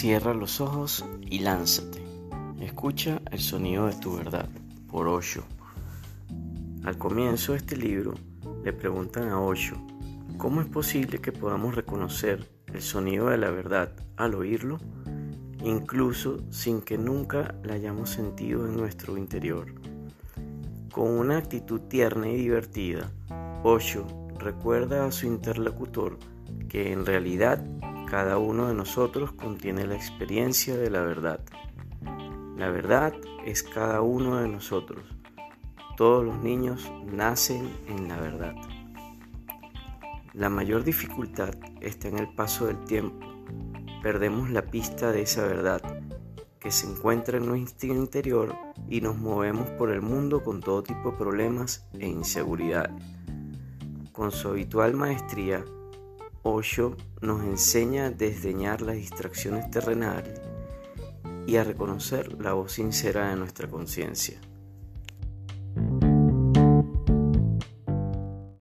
Cierra los ojos y lánzate. Escucha el sonido de tu verdad, por Osho. Al comienzo de este libro le preguntan a Osho, ¿cómo es posible que podamos reconocer el sonido de la verdad al oírlo, incluso sin que nunca la hayamos sentido en nuestro interior? Con una actitud tierna y divertida, Osho recuerda a su interlocutor que en realidad cada uno de nosotros contiene la experiencia de la verdad. La verdad es cada uno de nosotros. Todos los niños nacen en la verdad. La mayor dificultad está en el paso del tiempo. Perdemos la pista de esa verdad que se encuentra en nuestro interior y nos movemos por el mundo con todo tipo de problemas e inseguridades. Con su habitual maestría, Osho nos enseña a desdeñar las distracciones terrenales y a reconocer la voz sincera de nuestra conciencia.